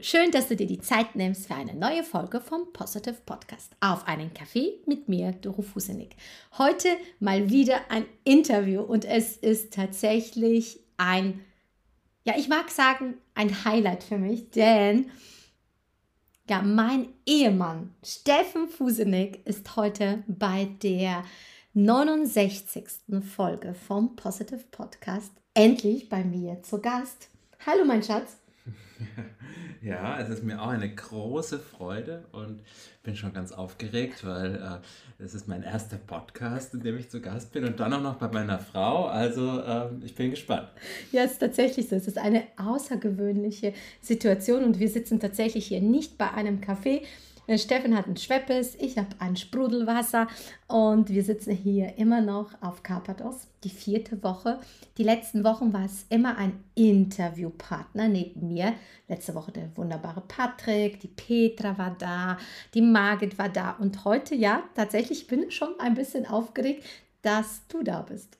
schön, dass du dir die Zeit nimmst für eine neue Folge vom Positive Podcast. Auf einen Kaffee mit mir, Doro Fusenik. Heute mal wieder ein Interview und es ist tatsächlich ein, ja, ich mag sagen, ein Highlight für mich, denn ja, mein Ehemann Steffen Fusenik ist heute bei der 69. Folge vom Positive Podcast endlich bei mir zu Gast. Hallo, mein Schatz. Ja, es ist mir auch eine große Freude und bin schon ganz aufgeregt, weil äh, es ist mein erster Podcast, in dem ich zu Gast bin und dann auch noch bei meiner Frau. Also äh, ich bin gespannt. Ja, es ist tatsächlich so. Es ist eine außergewöhnliche Situation und wir sitzen tatsächlich hier nicht bei einem Café, Steffen hat ein Schweppes, ich habe ein Sprudelwasser und wir sitzen hier immer noch auf Carpathos, die vierte Woche. Die letzten Wochen war es immer ein Interviewpartner neben mir. Letzte Woche der wunderbare Patrick, die Petra war da, die Margit war da und heute, ja, tatsächlich bin ich schon ein bisschen aufgeregt, dass du da bist.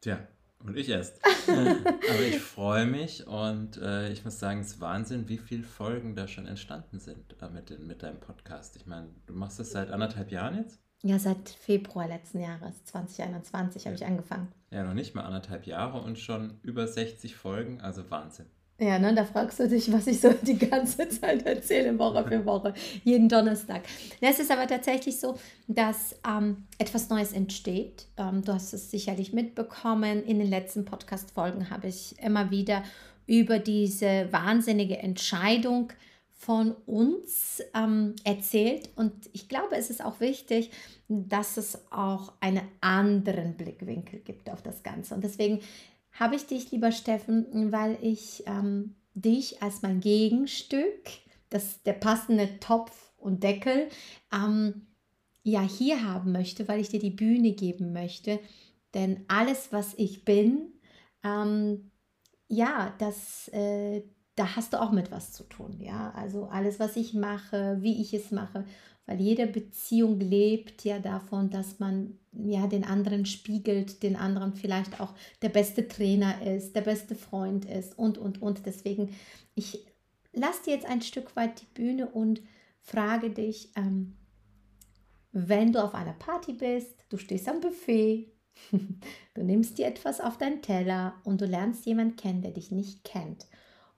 Tja, und ich erst. Aber ich freue mich und äh, ich muss sagen, es ist Wahnsinn, wie viele Folgen da schon entstanden sind äh, mit, mit deinem Podcast. Ich meine, du machst das seit anderthalb Jahren jetzt? Ja, seit Februar letzten Jahres, 2021, habe ich angefangen. Ja, noch nicht mal anderthalb Jahre und schon über 60 Folgen, also Wahnsinn. Ja, ne, da fragst du dich, was ich so die ganze Zeit erzähle, Woche für Woche, jeden Donnerstag. Es ist aber tatsächlich so, dass ähm, etwas Neues entsteht. Ähm, du hast es sicherlich mitbekommen. In den letzten Podcast-Folgen habe ich immer wieder über diese wahnsinnige Entscheidung von uns ähm, erzählt. Und ich glaube, es ist auch wichtig, dass es auch einen anderen Blickwinkel gibt auf das Ganze. Und deswegen habe ich dich, lieber Steffen, weil ich ähm, dich als mein Gegenstück, das, der passende Topf und Deckel, ähm, ja hier haben möchte, weil ich dir die Bühne geben möchte. Denn alles, was ich bin, ähm, ja, das, äh, da hast du auch mit was zu tun. Ja, also alles, was ich mache, wie ich es mache, weil jede Beziehung lebt ja davon, dass man ja den anderen spiegelt, den anderen vielleicht auch der beste Trainer ist, der beste Freund ist und und und. Deswegen ich lass dir jetzt ein Stück weit die Bühne und frage dich, ähm, wenn du auf einer Party bist, du stehst am Buffet, du nimmst dir etwas auf deinen Teller und du lernst jemanden kennen, der dich nicht kennt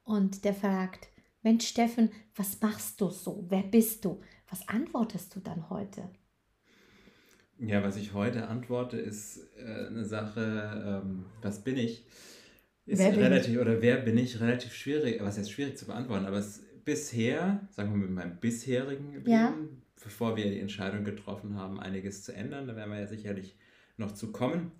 und der fragt, Mensch Steffen, was machst du so? Wer bist du? Was antwortest du dann heute? Ja, was ich heute antworte, ist äh, eine Sache, ähm, was bin ich? Ist wer relativ, ich? oder wer bin ich, relativ schwierig, was ist schwierig zu beantworten, aber es bisher, sagen wir mit meinem bisherigen Leben, ja. bevor wir die Entscheidung getroffen haben, einiges zu ändern, da werden wir ja sicherlich noch zu kommen,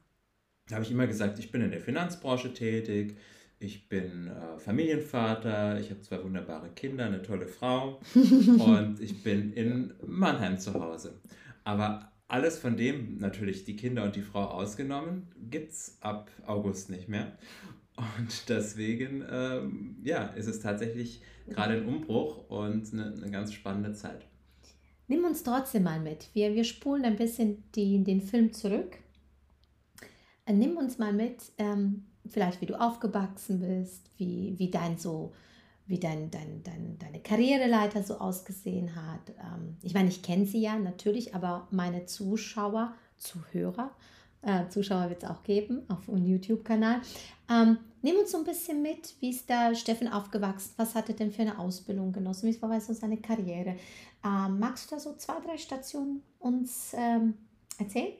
habe ich immer gesagt, ich bin in der Finanzbranche tätig, ich bin äh, Familienvater, ich habe zwei wunderbare Kinder, eine tolle Frau und ich bin in Mannheim zu Hause. Aber alles von dem, natürlich die Kinder und die Frau ausgenommen, gibt es ab August nicht mehr. Und deswegen, ähm, ja, ist es tatsächlich gerade ein Umbruch und eine, eine, ganz spannende Zeit. Nimm uns trotzdem mal mit. Wir, wir spulen ein bisschen die, den Film zurück. Äh, nimm uns mal mit, ähm, vielleicht wie du aufgewachsen bist, wie, wie dein so, wie dein, dein, dein, deine Karriereleiter so ausgesehen hat. Ähm, ich meine, ich kenne sie ja natürlich, aber meine Zuschauer, Zuhörer, äh, Zuschauer wird es auch geben auf unserem YouTube-Kanal. Ähm, nimm uns so ein bisschen mit, wie ist da Steffen aufgewachsen? Was hat er denn für eine Ausbildung genossen? Wie war so seine Karriere? Ähm, magst du da so zwei, drei Stationen uns ähm, erzählen?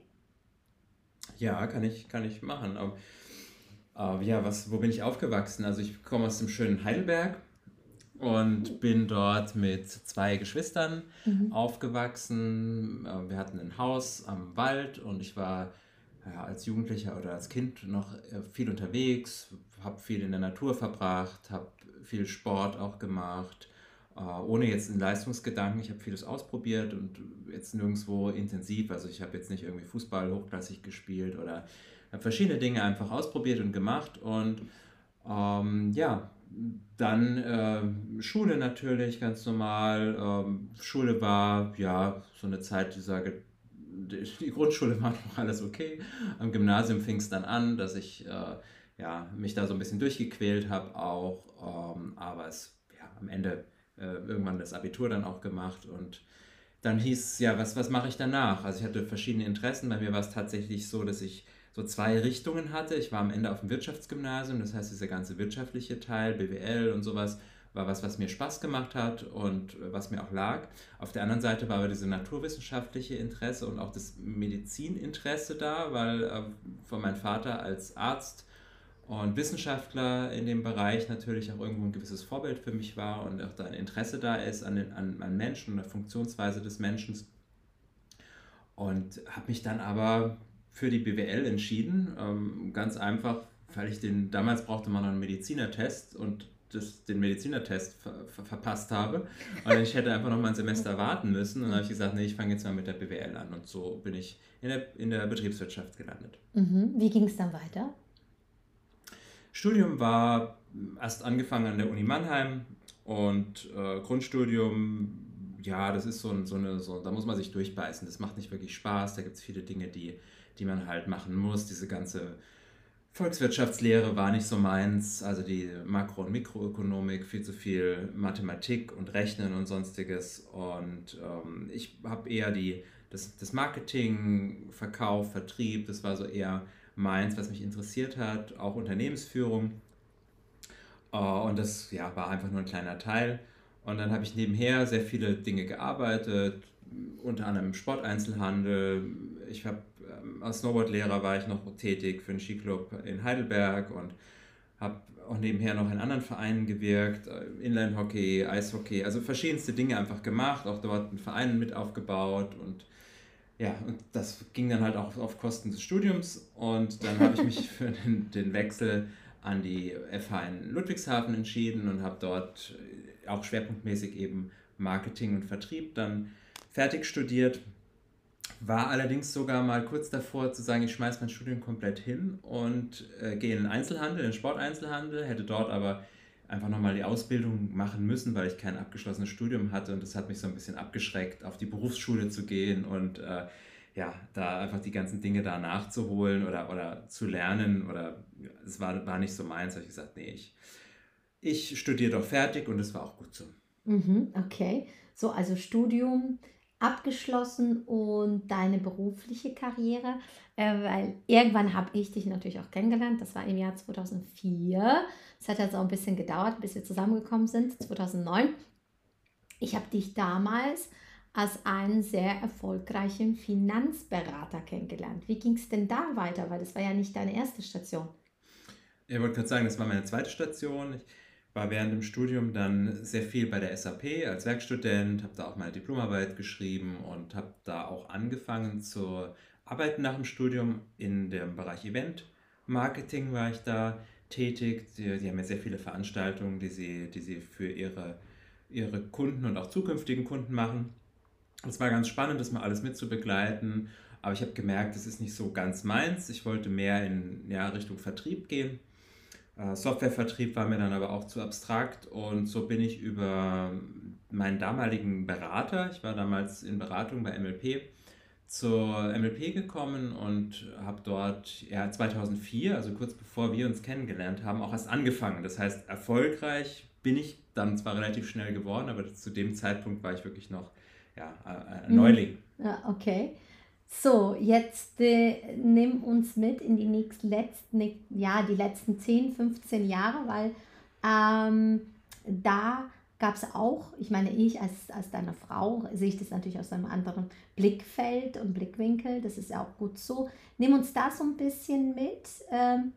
Ja, kann ich, kann ich machen. Aber Uh, ja, was, wo bin ich aufgewachsen? Also ich komme aus dem schönen Heidelberg und bin dort mit zwei Geschwistern mhm. aufgewachsen. Uh, wir hatten ein Haus am Wald und ich war ja, als Jugendlicher oder als Kind noch äh, viel unterwegs, habe viel in der Natur verbracht, habe viel Sport auch gemacht, ohne jetzt einen Leistungsgedanken. Ich habe vieles ausprobiert und jetzt nirgendwo intensiv. Also ich habe jetzt nicht irgendwie Fußball hochklassig gespielt oder habe verschiedene Dinge einfach ausprobiert und gemacht und ähm, ja, dann äh, Schule natürlich ganz normal. Ähm, Schule war ja so eine Zeit, die sage, die Grundschule war noch alles okay. Am Gymnasium fing es dann an, dass ich äh, ja, mich da so ein bisschen durchgequält habe auch. Ähm, aber es, ja, am Ende äh, irgendwann das Abitur dann auch gemacht und dann hieß es, ja, was, was mache ich danach? Also ich hatte verschiedene Interessen. Bei mir war es tatsächlich so, dass ich so zwei Richtungen hatte. Ich war am Ende auf dem Wirtschaftsgymnasium, das heißt, dieser ganze wirtschaftliche Teil, BWL und sowas, war was, was mir Spaß gemacht hat und was mir auch lag. Auf der anderen Seite war aber diese naturwissenschaftliche Interesse und auch das Medizininteresse da, weil äh, von meinem Vater als Arzt und Wissenschaftler in dem Bereich natürlich auch irgendwo ein gewisses Vorbild für mich war und auch da ein Interesse da ist an, den, an, an Menschen und der Funktionsweise des Menschen. Und habe mich dann aber für die BWL entschieden. Ähm, ganz einfach, weil ich den, damals brauchte man noch einen Medizinertest und das, den Medizinertest ver, ver, verpasst habe. Und ich hätte einfach noch mal ein Semester warten müssen. Und dann habe ich gesagt, nee, ich fange jetzt mal mit der BWL an. Und so bin ich in der, in der Betriebswirtschaft gelandet. Mhm. Wie ging es dann weiter? Studium war erst angefangen an der Uni Mannheim und äh, Grundstudium ja, das ist so, so eine, so, da muss man sich durchbeißen. Das macht nicht wirklich Spaß. Da gibt es viele Dinge, die die man halt machen muss. Diese ganze Volkswirtschaftslehre war nicht so meins, also die Makro- und Mikroökonomik, viel zu viel Mathematik und Rechnen und sonstiges. Und ähm, ich habe eher die, das, das Marketing, Verkauf, Vertrieb, das war so eher meins, was mich interessiert hat, auch Unternehmensführung. Äh, und das ja, war einfach nur ein kleiner Teil. Und dann habe ich nebenher sehr viele Dinge gearbeitet, unter anderem im Sporteinzelhandel. Ich habe ähm, als Snowboardlehrer war ich noch tätig für einen Skiclub in Heidelberg und habe auch nebenher noch in anderen Vereinen gewirkt, äh, Inline-Hockey, Eishockey, also verschiedenste Dinge einfach gemacht, auch dort einen Verein mit aufgebaut und ja, und das ging dann halt auch auf Kosten des Studiums und dann habe ich mich für den, den, Wechsel an die FH in Ludwigshafen entschieden und habe dort auch schwerpunktmäßig eben Marketing und Vertrieb dann fertig studiert. War allerdings sogar mal kurz davor zu sagen, ich schmeiße mein Studium komplett hin und äh, gehe in den Einzelhandel, in den Sporteinzelhandel, hätte dort aber einfach nochmal die Ausbildung machen müssen, weil ich kein abgeschlossenes Studium hatte. Und das hat mich so ein bisschen abgeschreckt, auf die Berufsschule zu gehen und äh, ja, da einfach die ganzen Dinge da nachzuholen oder, oder zu lernen. Oder es war, war nicht so meins, habe ich gesagt, nee, ich, ich studiere doch fertig und es war auch gut so. Mhm, okay, so also Studium, abgeschlossen und deine berufliche Karriere? Äh, weil irgendwann habe ich dich natürlich auch kennengelernt. Das war im Jahr 2004. Es hat also auch ein bisschen gedauert, bis wir zusammengekommen sind, 2009. Ich habe dich damals als einen sehr erfolgreichen Finanzberater kennengelernt. Wie ging es denn da weiter? Weil das war ja nicht deine erste Station. Ich wollte gerade sagen, das war meine zweite Station. Ich war während dem Studium dann sehr viel bei der SAP als Werkstudent, habe da auch meine Diplomarbeit geschrieben und habe da auch angefangen zu arbeiten nach dem Studium in dem Bereich Event Marketing war ich da tätig. Die, die haben ja sehr viele Veranstaltungen, die sie, die sie für ihre, ihre Kunden und auch zukünftigen Kunden machen. Es war ganz spannend, das mal alles mitzubegleiten, aber ich habe gemerkt, das ist nicht so ganz meins. Ich wollte mehr in ja, Richtung Vertrieb gehen Softwarevertrieb war mir dann aber auch zu abstrakt und so bin ich über meinen damaligen Berater, ich war damals in Beratung bei MLP, zur MLP gekommen und habe dort ja, 2004, also kurz bevor wir uns kennengelernt haben, auch erst angefangen. Das heißt, erfolgreich bin ich dann zwar relativ schnell geworden, aber zu dem Zeitpunkt war ich wirklich noch ja, ein Neuling. Ja, okay. So, jetzt äh, nimm uns mit in die nächsten letzten, ja, die letzten 10, 15 Jahre, weil ähm, da gab es auch, ich meine, ich als, als deine Frau sehe ich das natürlich aus einem anderen Blickfeld und Blickwinkel, das ist ja auch gut so. Nimm uns da so ein bisschen mit ähm,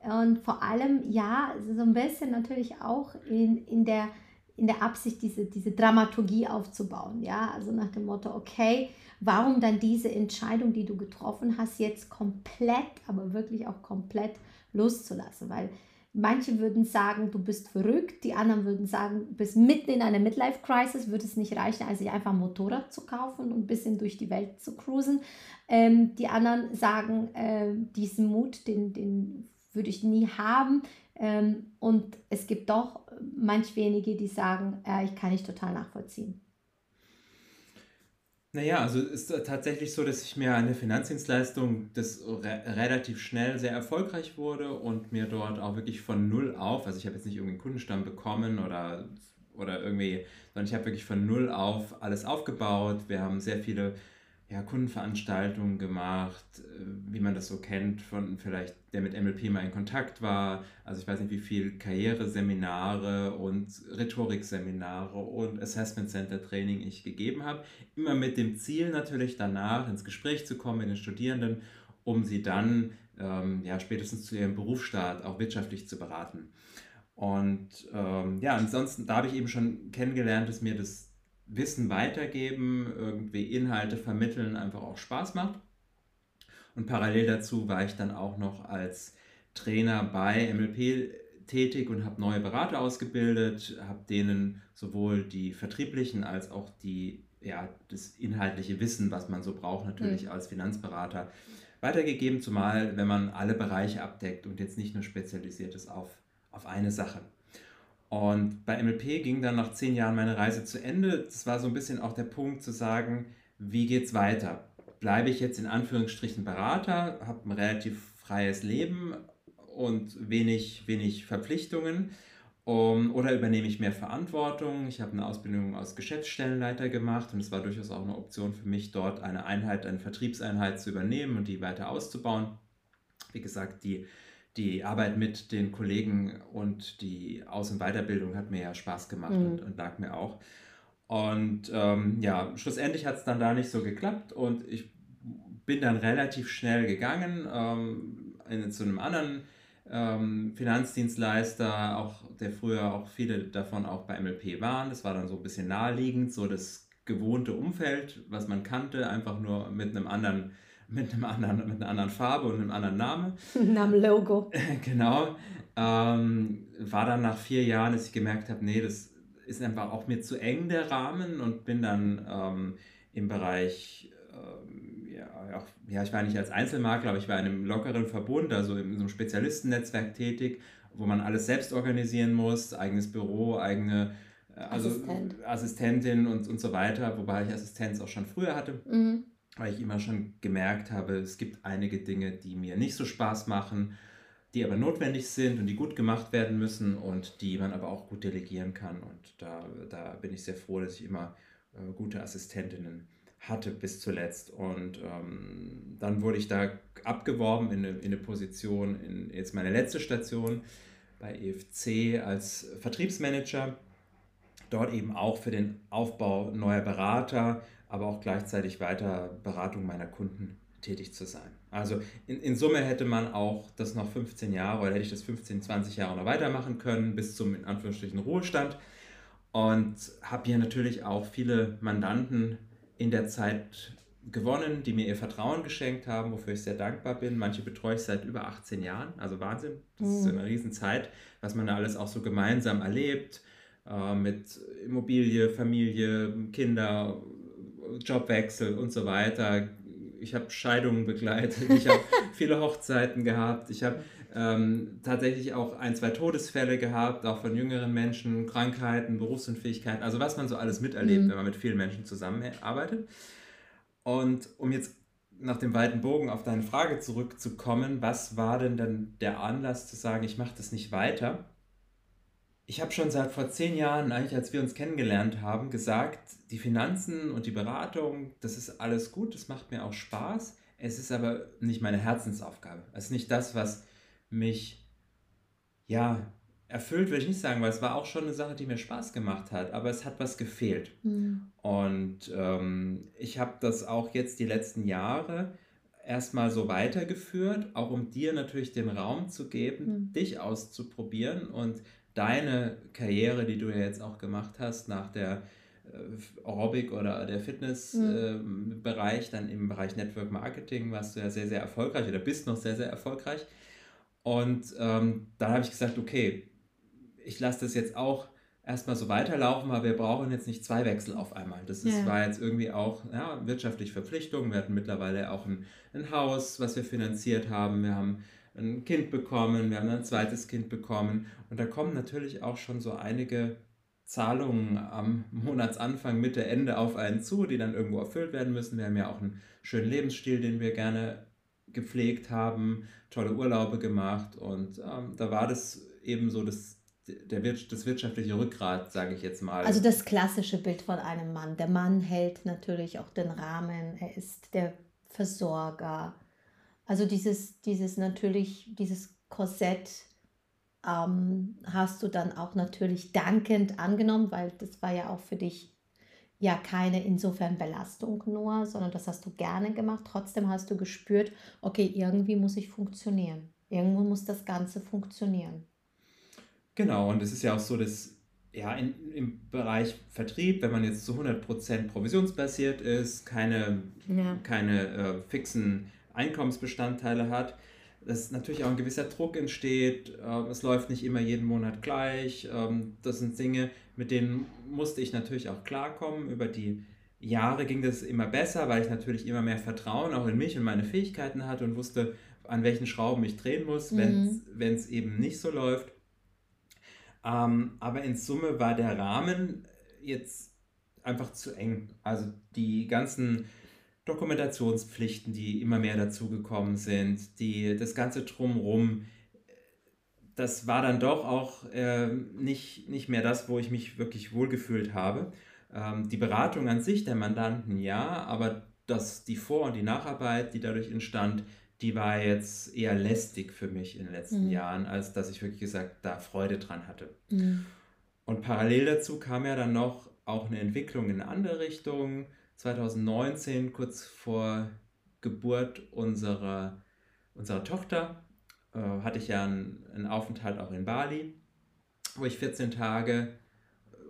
und vor allem, ja, so ein bisschen natürlich auch in, in der in der Absicht, diese, diese Dramaturgie aufzubauen. Ja, also nach dem Motto, okay, warum dann diese Entscheidung, die du getroffen hast, jetzt komplett, aber wirklich auch komplett loszulassen? Weil manche würden sagen, du bist verrückt, die anderen würden sagen, du bist mitten in einer Midlife-Crisis, würde es nicht reichen, also einfach ein Motorrad zu kaufen und ein bisschen durch die Welt zu cruisen. Ähm, die anderen sagen, äh, diesen Mut, den, den würde ich nie haben. Ähm, und es gibt doch manch wenige, die sagen, äh, ich kann nicht total nachvollziehen. Naja, also ist tatsächlich so, dass ich mir eine Finanzdienstleistung, das re relativ schnell sehr erfolgreich wurde und mir dort auch wirklich von null auf, also ich habe jetzt nicht irgendeinen Kundenstamm bekommen oder oder irgendwie, sondern ich habe wirklich von null auf alles aufgebaut. Wir haben sehr viele ja, Kundenveranstaltungen gemacht, äh, wie man das so kennt, von vielleicht der mit MLP mal in Kontakt war. Also ich weiß nicht, wie viel Karriereseminare und Rhetorikseminare und Assessment Center Training ich gegeben habe. Immer mit dem Ziel natürlich danach ins Gespräch zu kommen mit den Studierenden, um sie dann ähm, ja, spätestens zu ihrem Berufsstart auch wirtschaftlich zu beraten. Und ähm, ja, ansonsten, da habe ich eben schon kennengelernt, dass mir das Wissen weitergeben, irgendwie Inhalte vermitteln, einfach auch Spaß macht. Und parallel dazu war ich dann auch noch als Trainer bei MLP tätig und habe neue Berater ausgebildet, habe denen sowohl die vertrieblichen als auch die, ja, das inhaltliche Wissen, was man so braucht, natürlich mhm. als Finanzberater, weitergegeben, zumal wenn man alle Bereiche abdeckt und jetzt nicht nur spezialisiert ist auf, auf eine Sache. Und bei MLP ging dann nach zehn Jahren meine Reise zu Ende. Das war so ein bisschen auch der Punkt zu sagen, wie geht es weiter? Bleibe ich jetzt in Anführungsstrichen Berater, habe ein relativ freies Leben und wenig, wenig Verpflichtungen um, oder übernehme ich mehr Verantwortung? Ich habe eine Ausbildung als Geschäftsstellenleiter gemacht und es war durchaus auch eine Option für mich, dort eine Einheit, eine Vertriebseinheit zu übernehmen und die weiter auszubauen. Wie gesagt, die die Arbeit mit den Kollegen und die Aus- und Weiterbildung hat mir ja Spaß gemacht mhm. und, und, lag mir auch. Und ähm, ja, schlussendlich hat es dann da nicht so geklappt und ich bin dann relativ schnell gegangen ähm, in, zu einem anderen ähm, Finanzdienstleister, auch der früher auch viele davon auch bei MLP waren. Das war dann so ein bisschen naheliegend, so das gewohnte Umfeld, was man kannte, einfach nur mit einem anderen mit, einem anderen, mit einer anderen Farbe und einem anderen Namen. Name Logo. genau. Ähm, war dann nach vier Jahren, dass ich gemerkt habe, nee, das ist einfach auch mir zu eng der Rahmen und bin dann ähm, im Bereich, ähm, ja, auch, ja, ich war nicht als Einzelmakler, aber ich war in einem lockeren Verbund, also in so einem Spezialistennetzwerk tätig, wo man alles selbst organisieren muss, eigenes Büro, eigene äh, also Assistent. Assistentin und, und so weiter, wobei ich Assistenz auch schon früher hatte. Mhm weil ich immer schon gemerkt habe, es gibt einige Dinge, die mir nicht so Spaß machen, die aber notwendig sind und die gut gemacht werden müssen und die man aber auch gut delegieren kann. Und da, da bin ich sehr froh, dass ich immer äh, gute Assistentinnen hatte bis zuletzt. Und ähm, dann wurde ich da abgeworben in eine, in eine Position, in jetzt meine letzte Station bei EFC als Vertriebsmanager. Dort eben auch für den Aufbau neuer Berater, aber auch gleichzeitig weiter Beratung meiner Kunden tätig zu sein. Also in, in Summe hätte man auch das noch 15 Jahre oder hätte ich das 15, 20 Jahre noch weitermachen können bis zum in Anführungsstrichen Ruhestand und habe hier natürlich auch viele Mandanten in der Zeit gewonnen, die mir ihr Vertrauen geschenkt haben, wofür ich sehr dankbar bin. Manche betreue ich seit über 18 Jahren, also Wahnsinn. Das ist mhm. eine Riesenzeit, was man da alles auch so gemeinsam erlebt, äh, mit Immobilie, Familie, Kinder, Jobwechsel und so weiter. Ich habe Scheidungen begleitet, ich habe viele Hochzeiten gehabt, ich habe ähm, tatsächlich auch ein, zwei Todesfälle gehabt, auch von jüngeren Menschen, Krankheiten, Berufsunfähigkeiten, also was man so alles miterlebt, mhm. wenn man mit vielen Menschen zusammenarbeitet. Und um jetzt nach dem weiten Bogen auf deine Frage zurückzukommen, was war denn dann der Anlass zu sagen, ich mache das nicht weiter? Ich habe schon seit vor zehn Jahren, eigentlich als wir uns kennengelernt haben, gesagt, die Finanzen und die Beratung, das ist alles gut, das macht mir auch Spaß. Es ist aber nicht meine Herzensaufgabe. Es ist nicht das, was mich, ja, erfüllt, will ich nicht sagen, weil es war auch schon eine Sache, die mir Spaß gemacht hat, aber es hat was gefehlt. Mhm. Und ähm, ich habe das auch jetzt die letzten Jahre erstmal so weitergeführt, auch um dir natürlich den Raum zu geben, mhm. dich auszuprobieren und deine Karriere, die du ja jetzt auch gemacht hast, nach der äh, Aerobic oder der Fitnessbereich, mhm. äh, dann im Bereich Network Marketing warst du ja sehr, sehr erfolgreich oder bist noch sehr, sehr erfolgreich. Und ähm, dann habe ich gesagt, okay, ich lasse das jetzt auch erstmal so weiterlaufen, aber wir brauchen jetzt nicht zwei Wechsel auf einmal. Das ist, ja. war jetzt irgendwie auch ja, wirtschaftliche Verpflichtung. Wir hatten mittlerweile auch ein, ein Haus, was wir finanziert haben. Wir haben ein Kind bekommen, wir haben ein zweites Kind bekommen und da kommen natürlich auch schon so einige Zahlungen am Monatsanfang, Mitte, Ende auf einen zu, die dann irgendwo erfüllt werden müssen. Wir haben ja auch einen schönen Lebensstil, den wir gerne gepflegt haben, tolle Urlaube gemacht und ähm, da war das eben so das der, das wirtschaftliche Rückgrat, sage ich jetzt mal. Also das klassische Bild von einem Mann. Der Mann hält natürlich auch den Rahmen, er ist der Versorger. Also dieses, dieses natürlich, dieses Korsett ähm, hast du dann auch natürlich dankend angenommen, weil das war ja auch für dich ja keine insofern Belastung nur, sondern das hast du gerne gemacht. Trotzdem hast du gespürt, okay, irgendwie muss ich funktionieren. Irgendwo muss das Ganze funktionieren. Genau, und es ist ja auch so, dass ja, in, im Bereich Vertrieb, wenn man jetzt zu 100% provisionsbasiert ist, keine, ja. keine äh, fixen Einkommensbestandteile hat, dass natürlich auch ein gewisser Druck entsteht. Äh, es läuft nicht immer jeden Monat gleich. Ähm, das sind Dinge, mit denen musste ich natürlich auch klarkommen. Über die Jahre ging das immer besser, weil ich natürlich immer mehr Vertrauen auch in mich und meine Fähigkeiten hatte und wusste, an welchen Schrauben ich drehen muss, mhm. wenn es eben nicht so läuft. Ähm, aber in Summe war der Rahmen jetzt einfach zu eng. Also die ganzen Dokumentationspflichten, die immer mehr dazugekommen sind, die, das ganze Drumrum, das war dann doch auch äh, nicht, nicht mehr das, wo ich mich wirklich wohlgefühlt habe. Ähm, die Beratung an sich der Mandanten ja, aber das, die Vor- und die Nacharbeit, die dadurch entstand, die war jetzt eher lästig für mich in den letzten mhm. Jahren, als dass ich wirklich gesagt da Freude dran hatte. Mhm. Und parallel dazu kam ja dann noch auch eine Entwicklung in eine andere Richtung 2019, kurz vor Geburt unserer, unserer Tochter, äh, hatte ich ja einen, einen Aufenthalt auch in Bali, wo ich 14 Tage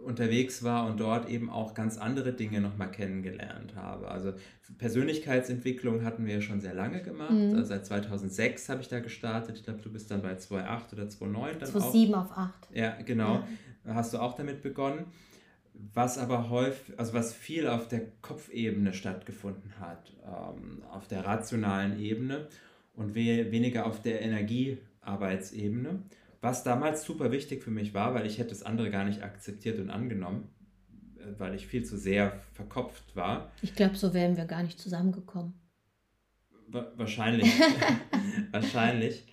unterwegs war und dort eben auch ganz andere Dinge nochmal kennengelernt habe. Also Persönlichkeitsentwicklung hatten wir ja schon sehr lange gemacht. Mhm. Also seit 2006 habe ich da gestartet. Ich glaube, du bist dann bei 2.8 oder 2.9 dann 2.7 auf 8. Ja, genau. Ja. Hast du auch damit begonnen was aber häufig, also was viel auf der Kopfebene stattgefunden hat, ähm, auf der rationalen Ebene und we weniger auf der Energiearbeitsebene, was damals super wichtig für mich war, weil ich hätte das andere gar nicht akzeptiert und angenommen, äh, weil ich viel zu sehr verkopft war. Ich glaube, so wären wir gar nicht zusammengekommen. Wa wahrscheinlich, wahrscheinlich.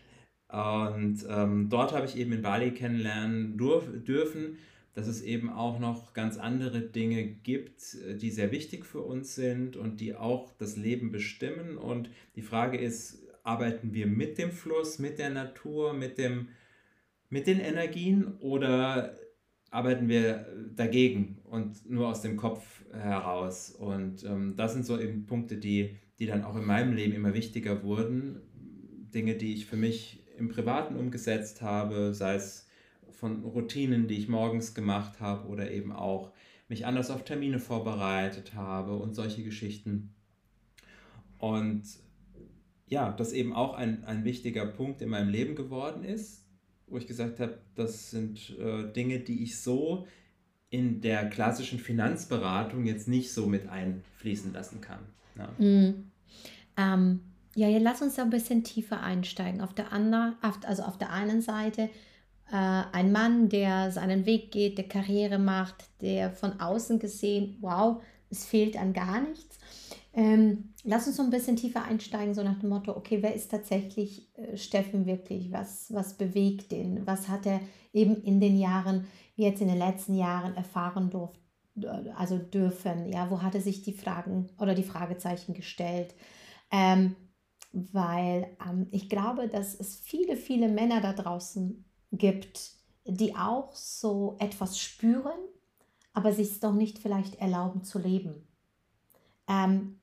Und ähm, dort habe ich eben in Bali kennenlernen dürfen, dass es eben auch noch ganz andere Dinge gibt, äh, die sehr wichtig für uns sind und die auch das Leben bestimmen. Und die Frage ist, arbeiten wir mit dem Fluss, mit der Natur, mit, dem, mit den Energien oder arbeiten wir dagegen und nur aus dem Kopf heraus? Und ähm, das sind so eben Punkte, die, die dann auch in meinem Leben immer wichtiger wurden. Dinge, die ich für mich im Privaten umgesetzt habe, sei es von Routinen, die ich morgens gemacht habe oder eben auch mich anders auf Termine vorbereitet habe und solche Geschichten. Und ja, das eben auch ein, ein wichtiger Punkt in meinem Leben geworden ist, wo ich gesagt habe, das sind äh, Dinge, die ich so in der klassischen Finanzberatung jetzt nicht so mit einfließen lassen kann. Ja. Mhm. Ähm, ja, ja, lass uns da ein bisschen tiefer einsteigen. Auf der anderen, also auf der einen Seite ein Mann, der seinen Weg geht, der Karriere macht, der von außen gesehen, wow, es fehlt an gar nichts. Ähm, lass uns so ein bisschen tiefer einsteigen, so nach dem Motto, okay, wer ist tatsächlich äh, Steffen wirklich? Was, was bewegt ihn? Was hat er eben in den Jahren, jetzt in den letzten Jahren erfahren durfte? also dürfen, ja, wo hat er sich die Fragen oder die Fragezeichen gestellt? Ähm, weil ähm, ich glaube, dass es viele, viele Männer da draußen gibt, die auch so etwas spüren, aber sich es doch nicht vielleicht erlauben zu leben. Ähm,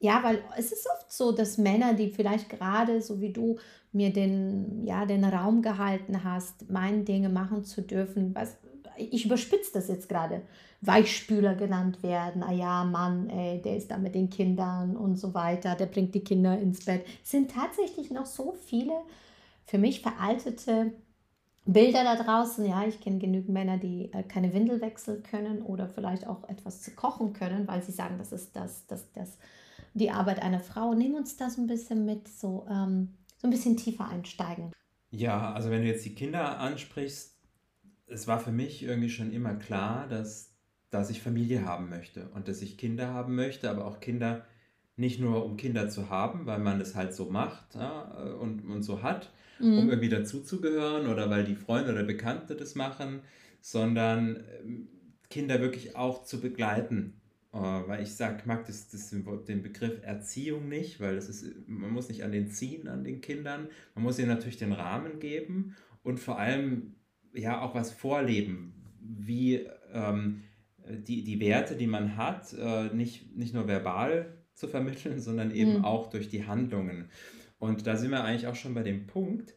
ja, weil es ist oft so, dass Männer, die vielleicht gerade so wie du mir den, ja, den Raum gehalten hast, meine Dinge machen zu dürfen, was, ich überspitze das jetzt gerade, Weichspüler genannt werden, ah ja, Mann, ey, der ist da mit den Kindern und so weiter, der bringt die Kinder ins Bett, sind tatsächlich noch so viele für mich veraltete Bilder da draußen, ja, ich kenne genügend Männer, die äh, keine Windel wechseln können oder vielleicht auch etwas zu kochen können, weil sie sagen, das ist das, das, das, die Arbeit einer Frau. Nimm uns da so ein bisschen mit, so, ähm, so ein bisschen tiefer einsteigen. Ja, also wenn du jetzt die Kinder ansprichst, es war für mich irgendwie schon immer klar, dass, dass ich Familie haben möchte und dass ich Kinder haben möchte, aber auch Kinder nicht nur um Kinder zu haben, weil man es halt so macht ja, und, und so hat, mhm. um irgendwie dazuzugehören oder weil die Freunde oder Bekannte das machen, sondern ähm, Kinder wirklich auch zu begleiten. Uh, weil ich sag, mag das, das, den Begriff Erziehung nicht, weil das ist, man muss nicht an den ziehen, an den Kindern. Man muss ihnen natürlich den Rahmen geben und vor allem ja auch was vorleben, wie ähm, die, die Werte, die man hat, äh, nicht, nicht nur verbal zu vermitteln, sondern eben mhm. auch durch die Handlungen. Und da sind wir eigentlich auch schon bei dem Punkt,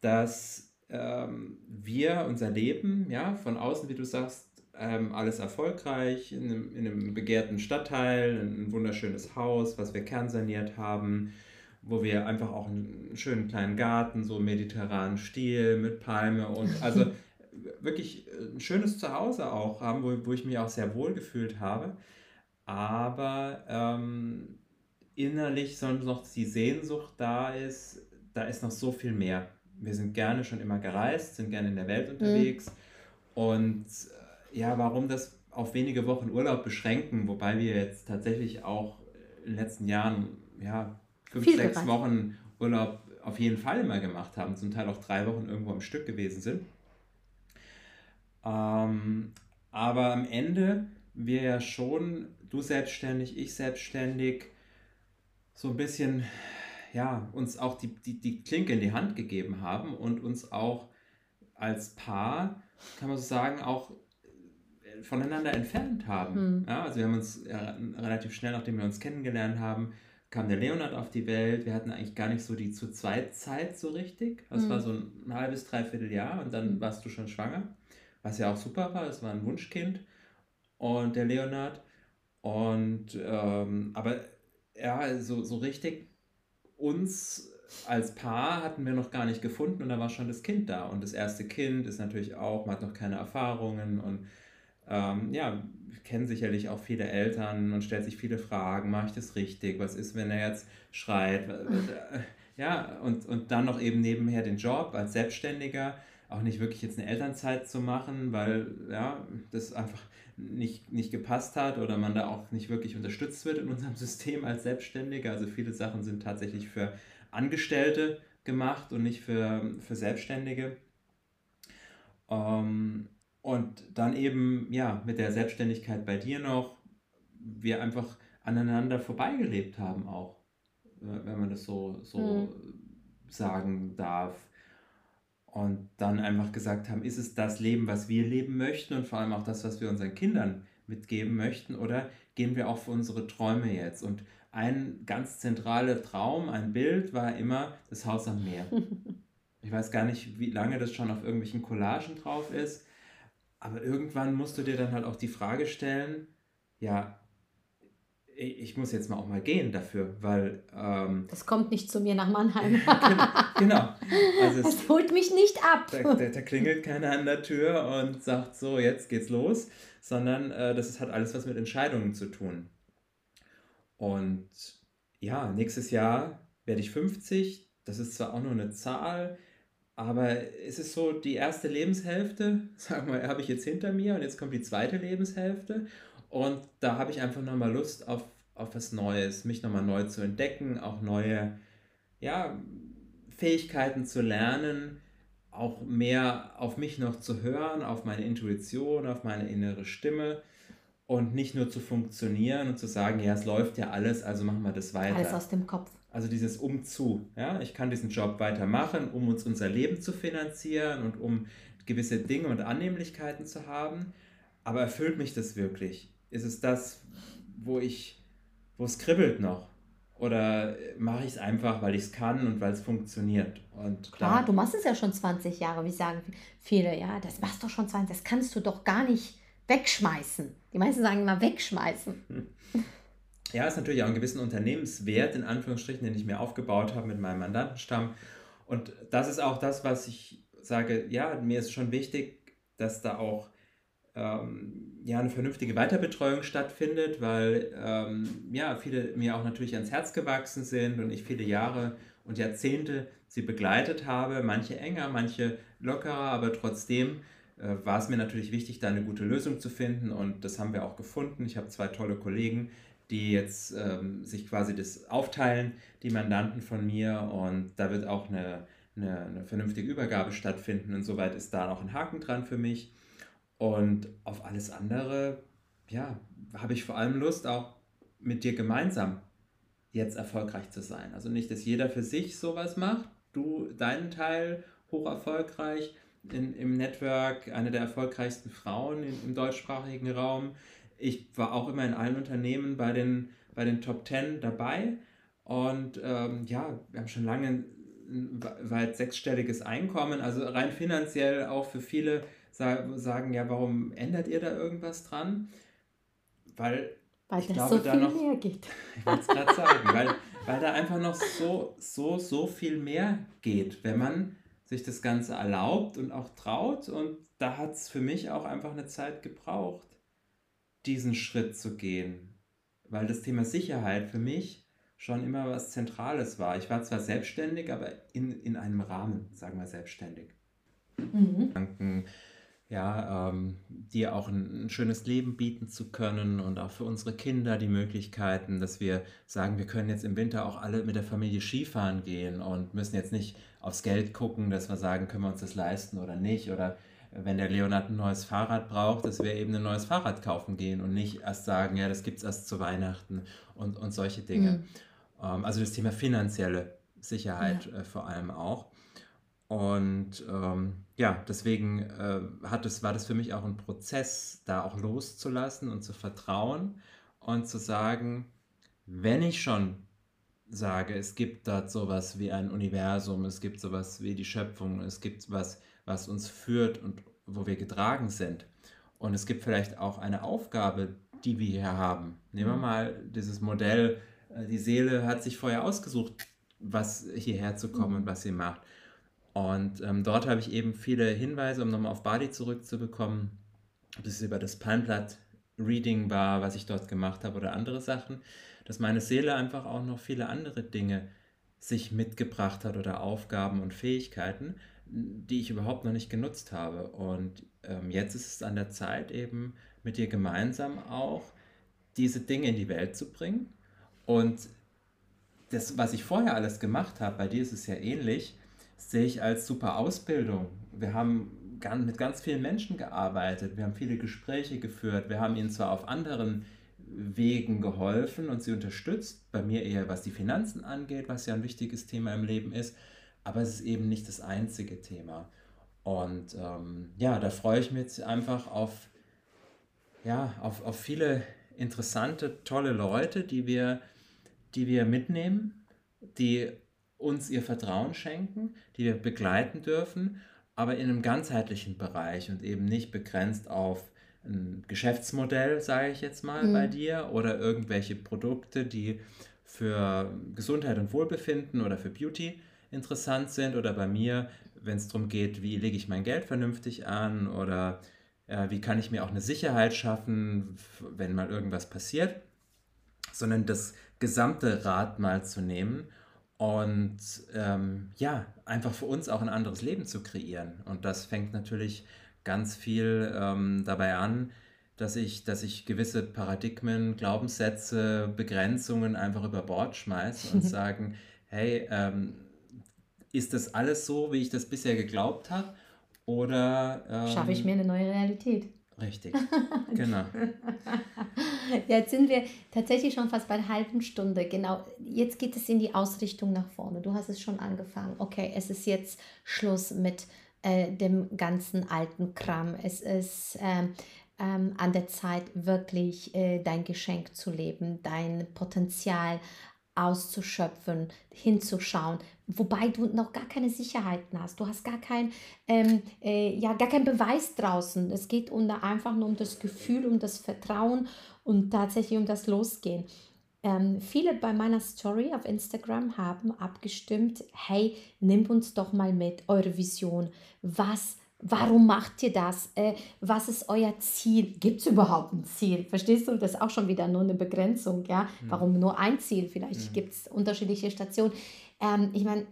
dass ähm, wir unser Leben, ja, von außen, wie du sagst, ähm, alles erfolgreich, in einem, in einem begehrten Stadtteil, ein wunderschönes Haus, was wir kernsaniert haben, wo wir einfach auch einen schönen kleinen Garten, so mediterranen Stil mit Palme und also wirklich ein schönes Zuhause auch haben, wo, wo ich mich auch sehr wohl gefühlt habe. Aber ähm, innerlich sonst noch die Sehnsucht da ist, da ist noch so viel mehr. Wir sind gerne schon immer gereist, sind gerne in der Welt unterwegs. Mhm. Und äh, ja, warum das auf wenige Wochen Urlaub beschränken, wobei wir jetzt tatsächlich auch in den letzten Jahren ja, fünf, viel sechs gereist. Wochen Urlaub auf jeden Fall immer gemacht haben, zum Teil auch drei Wochen irgendwo am Stück gewesen sind. Ähm, aber am Ende wir ja schon, du selbstständig, ich selbstständig, so ein bisschen, ja, uns auch die, die, die Klinke in die Hand gegeben haben und uns auch als Paar, kann man so sagen, auch voneinander entfernt haben. Hm. Ja, also wir haben uns ja, relativ schnell, nachdem wir uns kennengelernt haben, kam der Leonard auf die Welt. Wir hatten eigentlich gar nicht so die zu zweit Zeit so richtig. Das hm. war so ein halbes, dreiviertel Jahr und dann hm. warst du schon schwanger was ja auch super war, es war ein Wunschkind und der Leonard. Und ähm, aber ja, so, so richtig uns als Paar hatten wir noch gar nicht gefunden und da war schon das Kind da. Und das erste Kind ist natürlich auch, man hat noch keine Erfahrungen und ähm, ja, kennen sicherlich auch viele Eltern und stellt sich viele Fragen, mache ich das richtig? Was ist, wenn er jetzt schreit? Ja, und, und dann noch eben nebenher den Job als Selbstständiger auch nicht wirklich jetzt eine Elternzeit zu machen, weil ja, das einfach nicht, nicht gepasst hat oder man da auch nicht wirklich unterstützt wird in unserem System als Selbstständiger. Also viele Sachen sind tatsächlich für Angestellte gemacht und nicht für, für Selbstständige. Ähm, und dann eben, ja, mit der Selbstständigkeit bei dir noch, wir einfach aneinander vorbeigelebt haben auch, wenn man das so, so mhm. sagen darf und dann einfach gesagt haben, ist es das Leben, was wir leben möchten und vor allem auch das, was wir unseren Kindern mitgeben möchten oder gehen wir auch für unsere Träume jetzt? Und ein ganz zentraler Traum, ein Bild war immer das Haus am Meer. Ich weiß gar nicht, wie lange das schon auf irgendwelchen Collagen drauf ist, aber irgendwann musst du dir dann halt auch die Frage stellen, ja, ich muss jetzt mal auch mal gehen dafür, weil. Ähm, das kommt nicht zu mir nach Mannheim. genau. genau. Also es, das holt mich nicht ab. Da, da, da, klingelt keiner an der Tür und sagt so, jetzt geht's los, sondern äh, das hat alles was mit Entscheidungen zu tun. Und ja, nächstes Jahr werde ich 50. Das ist zwar auch nur eine Zahl, aber es ist so die erste Lebenshälfte, sag mal, habe ich jetzt hinter mir und jetzt kommt die zweite Lebenshälfte. Und da habe ich einfach nochmal Lust auf, auf was Neues, mich nochmal neu zu entdecken, auch neue ja, Fähigkeiten zu lernen, auch mehr auf mich noch zu hören, auf meine Intuition, auf meine innere Stimme und nicht nur zu funktionieren und zu sagen, ja, es läuft ja alles, also machen wir das weiter. Alles aus dem Kopf. Also dieses Umzu, ja, ich kann diesen Job weitermachen, um uns unser Leben zu finanzieren und um gewisse Dinge und Annehmlichkeiten zu haben, aber erfüllt mich das wirklich? Ist es das, wo ich, wo es kribbelt noch? Oder mache ich es einfach, weil ich es kann und weil es funktioniert? Und Klar, du machst es ja schon 20 Jahre, wie sagen viele, ja, das machst du schon 20, das kannst du doch gar nicht wegschmeißen. Die meisten sagen immer wegschmeißen. Ja, ist natürlich auch ein gewissen Unternehmenswert, in Anführungsstrichen, den ich mir aufgebaut habe mit meinem Mandantenstamm. Und das ist auch das, was ich sage, ja, mir ist schon wichtig, dass da auch ähm, ja, eine vernünftige Weiterbetreuung stattfindet, weil ähm, ja, viele mir auch natürlich ans Herz gewachsen sind und ich viele Jahre und Jahrzehnte sie begleitet habe, manche enger, manche lockerer, aber trotzdem äh, war es mir natürlich wichtig, da eine gute Lösung zu finden und das haben wir auch gefunden. Ich habe zwei tolle Kollegen, die jetzt ähm, sich quasi das aufteilen, die Mandanten von mir. Und da wird auch eine, eine, eine vernünftige Übergabe stattfinden. Insoweit ist da auch ein Haken dran für mich. Und auf alles andere, ja, habe ich vor allem Lust, auch mit dir gemeinsam jetzt erfolgreich zu sein. Also nicht, dass jeder für sich sowas macht, du deinen Teil hoch erfolgreich in, im Network, eine der erfolgreichsten Frauen in, im deutschsprachigen Raum. Ich war auch immer in allen Unternehmen bei den, bei den Top 10 dabei und ähm, ja, wir haben schon lange ein weit sechsstelliges Einkommen, also rein finanziell auch für viele sagen, ja, warum ändert ihr da irgendwas dran? Weil weil ich glaube, so viel noch, mehr geht. Ich wollte es gerade sagen, weil, weil da einfach noch so, so, so viel mehr geht, wenn man sich das Ganze erlaubt und auch traut. Und da hat es für mich auch einfach eine Zeit gebraucht, diesen Schritt zu gehen. Weil das Thema Sicherheit für mich schon immer was Zentrales war. Ich war zwar selbstständig, aber in, in einem Rahmen, sagen wir selbstständig. Mhm. Ja, ähm, dir auch ein, ein, schönes Leben bieten zu können und auch für unsere Kinder die Möglichkeiten, dass wir sagen, wir können jetzt im Winter auch alle mit der Familie Skifahren gehen und müssen jetzt nicht aufs Geld gucken, dass wir sagen, können wir uns das leisten oder nicht oder wenn der Leonard ein neues Fahrrad braucht, dass wir eben ein neues Fahrrad kaufen gehen und nicht erst sagen, ja, das gibt es erst zu Weihnachten und, und solche Dinge. Mhm. Ähm, also das Thema finanzielle Sicherheit ja. äh, vor allem auch. Und ähm, ja, deswegen äh, hat es, war das für mich auch ein Prozess, da auch loszulassen und zu vertrauen und zu sagen, wenn ich schon sage, es gibt dort sowas wie ein Universum, es gibt sowas wie die Schöpfung, es gibt was, was uns führt und wo wir getragen sind. Und es gibt vielleicht auch eine Aufgabe, die wir hier haben. Nehmen wir mhm. mal dieses Modell, äh, die Seele hat sich vorher ausgesucht, was hierher zu kommen und mhm. was sie macht. Und ähm, dort habe ich eben viele Hinweise, um nochmal auf Bali zurückzubekommen, ob es über das Palmblatt Reading war, was ich dort gemacht habe oder andere Sachen, dass meine Seele einfach auch noch viele andere Dinge sich mitgebracht hat oder Aufgaben und Fähigkeiten, die ich überhaupt noch nicht genutzt habe. Und ähm, jetzt ist es an der Zeit, eben mit dir gemeinsam auch diese Dinge in die Welt zu bringen. Und das, was ich vorher alles gemacht habe, bei dir ist es ja ähnlich, sehe ich als super Ausbildung. Wir haben mit ganz vielen Menschen gearbeitet, wir haben viele Gespräche geführt, wir haben ihnen zwar auf anderen Wegen geholfen und sie unterstützt, bei mir eher was die Finanzen angeht, was ja ein wichtiges Thema im Leben ist, aber es ist eben nicht das einzige Thema. Und ähm, ja, da freue ich mich jetzt einfach auf, ja, auf, auf viele interessante, tolle Leute, die wir, die wir mitnehmen, die uns ihr Vertrauen schenken, die wir begleiten dürfen, aber in einem ganzheitlichen Bereich und eben nicht begrenzt auf ein Geschäftsmodell, sage ich jetzt mal, mhm. bei dir oder irgendwelche Produkte, die für Gesundheit und Wohlbefinden oder für Beauty interessant sind oder bei mir, wenn es darum geht, wie lege ich mein Geld vernünftig an oder äh, wie kann ich mir auch eine Sicherheit schaffen, wenn mal irgendwas passiert, sondern das gesamte Rad mal zu nehmen und ähm, ja, einfach für uns auch ein anderes Leben zu kreieren. Und das fängt natürlich ganz viel ähm, dabei an, dass ich, dass ich gewisse Paradigmen, Glaubenssätze, Begrenzungen einfach über Bord schmeiße und sagen, hey, ähm, ist das alles so, wie ich das bisher geglaubt habe? Oder ähm, schaffe ich mir eine neue Realität? Richtig, genau. Jetzt sind wir tatsächlich schon fast bei einer halben Stunde. Genau, jetzt geht es in die Ausrichtung nach vorne. Du hast es schon angefangen. Okay, es ist jetzt Schluss mit äh, dem ganzen alten Kram. Es ist ähm, ähm, an der Zeit, wirklich äh, dein Geschenk zu leben, dein Potenzial auszuschöpfen, hinzuschauen, wobei du noch gar keine Sicherheiten hast. Du hast gar kein, ähm, äh, ja, keinen Beweis draußen. Es geht um, einfach nur um das Gefühl, um das Vertrauen und tatsächlich um das Losgehen. Ähm, viele bei meiner Story auf Instagram haben abgestimmt, hey, nimm uns doch mal mit, eure Vision. Was Warum macht ihr das? Äh, was ist euer Ziel? Gibt es überhaupt ein Ziel? Verstehst du? Das ist auch schon wieder nur eine Begrenzung. Ja? Mhm. Warum nur ein Ziel? Vielleicht mhm. gibt es unterschiedliche Stationen. Ähm, ich meine,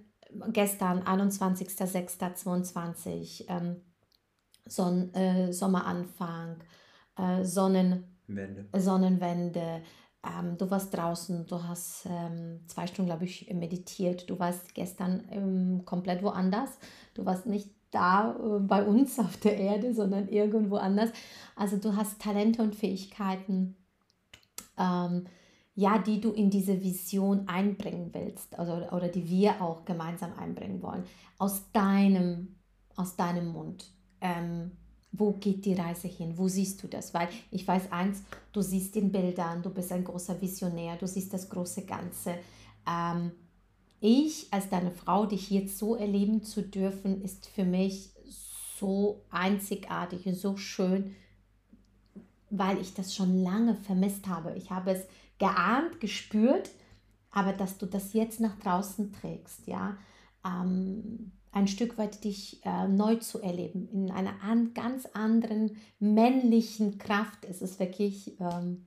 gestern, 21.06.22, ähm, Son äh, Sommeranfang, äh, Sonnenwende, Sonnenwende ähm, du warst draußen, du hast ähm, zwei Stunden, glaube ich, meditiert, du warst gestern ähm, komplett woanders, du warst nicht da äh, bei uns auf der Erde, sondern irgendwo anders. Also du hast Talente und Fähigkeiten, ähm, ja, die du in diese Vision einbringen willst also, oder die wir auch gemeinsam einbringen wollen, aus deinem, aus deinem Mund. Ähm, wo geht die Reise hin? Wo siehst du das? Weil ich weiß eins, du siehst in Bildern, du bist ein großer Visionär, du siehst das große Ganze. Ähm, ich als deine Frau, dich jetzt so erleben zu dürfen, ist für mich so einzigartig und so schön, weil ich das schon lange vermisst habe. Ich habe es geahnt, gespürt, aber dass du das jetzt nach draußen trägst, ja, ähm, ein Stück weit dich äh, neu zu erleben, in einer an, ganz anderen männlichen Kraft. Es ist wirklich ähm,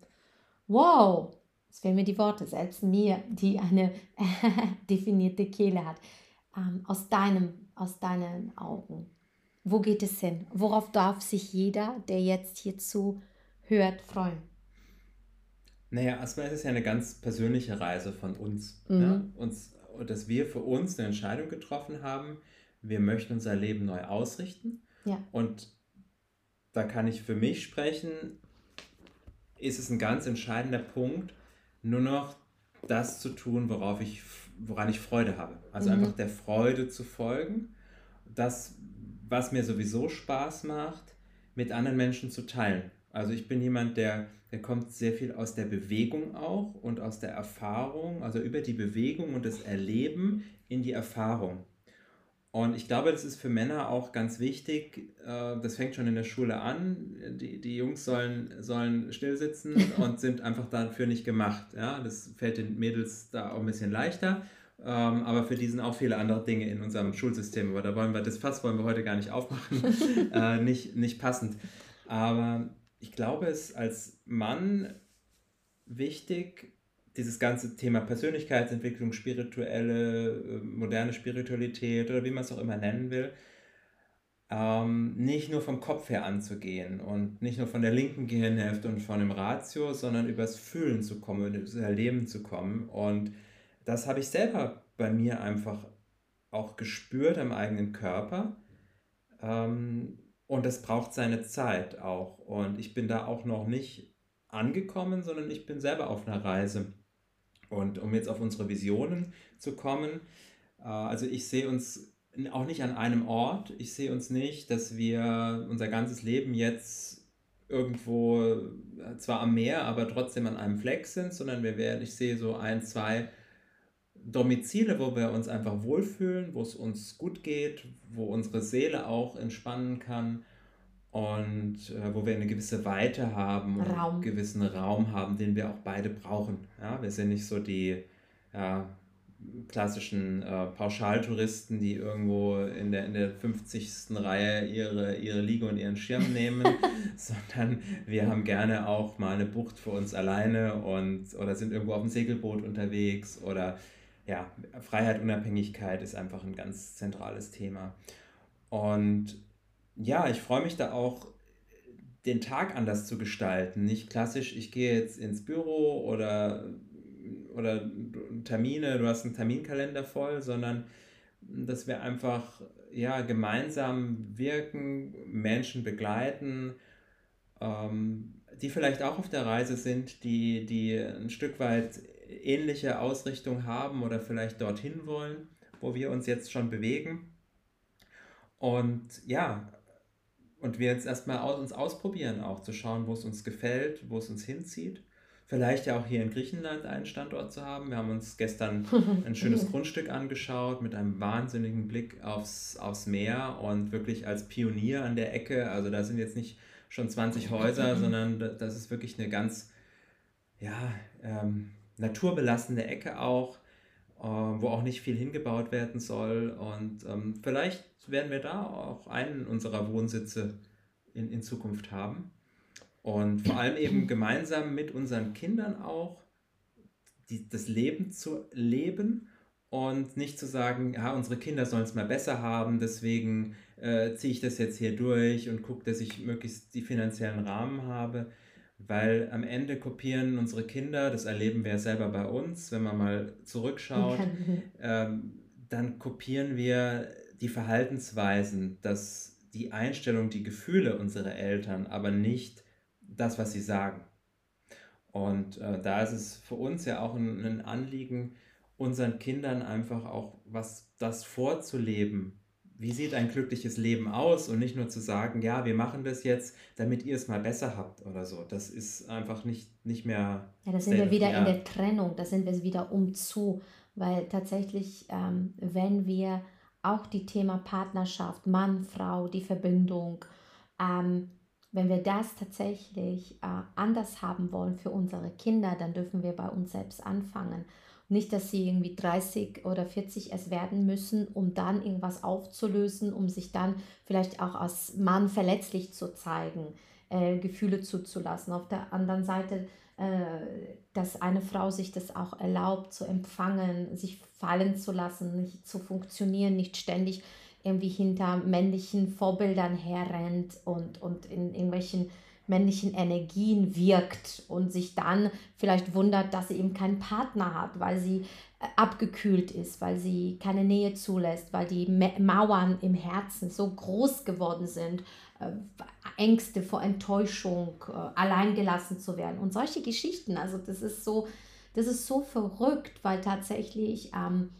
wow. Es fehlen mir die Worte, selbst mir, die eine definierte Kehle hat. Ähm, aus, deinem, aus deinen Augen. Wo geht es hin? Worauf darf sich jeder, der jetzt hierzu hört, freuen? Naja, erstmal ist es ja eine ganz persönliche Reise von uns. Mhm. Ja? uns dass wir für uns eine Entscheidung getroffen haben, wir möchten unser Leben neu ausrichten. Ja. Und da kann ich für mich sprechen, ist es ein ganz entscheidender Punkt, nur noch das zu tun, worauf ich, woran ich Freude habe. Also mhm. einfach der Freude zu folgen, das, was mir sowieso Spaß macht, mit anderen Menschen zu teilen. Also ich bin jemand, der, der kommt sehr viel aus der Bewegung auch und aus der Erfahrung, also über die Bewegung und das Erleben in die Erfahrung. Und ich glaube, das ist für Männer auch ganz wichtig. Äh, das fängt schon in der Schule an. Die, die Jungs sollen, sollen still sitzen und sind einfach dafür nicht gemacht. Ja? Das fällt den Mädels da auch ein bisschen leichter. Ähm, aber für die sind auch viele andere Dinge in unserem Schulsystem. Aber da wollen wir, das Fass wollen wir heute gar nicht aufmachen. äh, nicht, nicht passend. Aber ich glaube, es als Mann wichtig, dieses ganze Thema Persönlichkeitsentwicklung, spirituelle, äh, moderne Spiritualität oder wie man es auch immer nennen will, ähm, nicht nur vom Kopf her anzugehen und nicht nur von der linken Gehirnhälfte und von dem Ratio, sondern übers Fühlen zu kommen, übers Erleben zu kommen. Und das habe ich selber bei mir einfach auch gespürt am eigenen Körper. Ähm, und das braucht seine Zeit auch. Und ich bin da auch noch nicht angekommen, sondern ich bin selber auf einer Reise. Und um jetzt auf unsere Visionen zu kommen, äh, also ich sehe uns auch nicht an einem Ort. Ich sehe uns nicht, dass wir unser ganzes Leben jetzt irgendwo äh, zwar am Meer, aber trotzdem an einem Fleck sind, sondern wir werden, ich sehe so ein, zwei Domizile, wo wir uns einfach wohlfühlen, wo es uns gut geht, wo unsere Seele auch entspannen kann und äh, wo wir eine gewisse Weite haben und Raum. einen gewissen Raum haben, den wir auch beide brauchen. Ja, wir sind nicht so die ja, klassischen äh, Pauschaltouristen, die irgendwo in der, in der 50. Reihe ihre, ihre Liege und ihren Schirm nehmen, sondern wir haben gerne auch mal eine Bucht für uns alleine und oder sind irgendwo auf dem Segelboot unterwegs oder ja, Freiheit, Unabhängigkeit ist einfach ein ganz zentrales Thema. Und ja, ich freue mich da auch, den Tag anders zu gestalten. Nicht klassisch, ich gehe jetzt ins Büro oder, oder Termine, du hast einen Terminkalender voll, sondern dass wir einfach ja, gemeinsam wirken, Menschen begleiten, ähm, die vielleicht auch auf der Reise sind, die, die ein Stück weit ähnliche Ausrichtung haben oder vielleicht dorthin wollen, wo wir uns jetzt schon bewegen. Und ja, und wir jetzt erstmal aus, uns ausprobieren, auch zu schauen, wo es uns gefällt, wo es uns hinzieht. Vielleicht ja auch hier in Griechenland einen Standort zu haben. Wir haben uns gestern ein schönes Grundstück angeschaut mit einem wahnsinnigen Blick aufs, aufs Meer und wirklich als Pionier an der Ecke. Also da sind jetzt nicht schon 20 Häuser, sondern das ist wirklich eine ganz, ja, ähm, naturbelassene Ecke auch, wo auch nicht viel hingebaut werden soll. Und ähm, vielleicht werden wir da auch einen unserer Wohnsitze in, in Zukunft haben. Und vor allem eben gemeinsam mit unseren Kindern auch die, das Leben zu leben und nicht zu sagen, ja, unsere Kinder sollen es mal besser haben, deswegen äh, ziehe ich das jetzt hier durch und gucke, dass ich möglichst die finanziellen Rahmen habe, weil am Ende kopieren unsere Kinder, das erleben wir ja selber bei uns, wenn man mal zurückschaut, ähm, dann kopieren wir die Verhaltensweisen, dass die Einstellung, die Gefühle unserer Eltern, aber nicht das, was sie sagen. Und äh, da ist es für uns ja auch ein, ein Anliegen, unseren Kindern einfach auch was das vorzuleben, wie sieht ein glückliches Leben aus und nicht nur zu sagen, ja, wir machen das jetzt, damit ihr es mal besser habt oder so. Das ist einfach nicht, nicht mehr. Ja, da sind wir wieder in der Trennung, da sind wir wieder umzu, weil tatsächlich, ähm, wenn wir auch die Thema Partnerschaft, Mann, Frau, die Verbindung, ähm, wenn wir das tatsächlich äh, anders haben wollen für unsere Kinder, dann dürfen wir bei uns selbst anfangen. Nicht, dass sie irgendwie 30 oder 40 es werden müssen, um dann irgendwas aufzulösen, um sich dann vielleicht auch als Mann verletzlich zu zeigen, äh, Gefühle zuzulassen. Auf der anderen Seite, äh, dass eine Frau sich das auch erlaubt zu empfangen, sich fallen zu lassen, nicht zu funktionieren, nicht ständig irgendwie hinter männlichen Vorbildern herrennt und, und in irgendwelchen männlichen Energien wirkt und sich dann vielleicht wundert, dass sie eben keinen Partner hat, weil sie äh, abgekühlt ist, weil sie keine Nähe zulässt, weil die Mauern im Herzen so groß geworden sind, äh, Ängste vor Enttäuschung, äh, alleingelassen zu werden und solche Geschichten. Also das ist so, das ist so verrückt, weil tatsächlich ähm,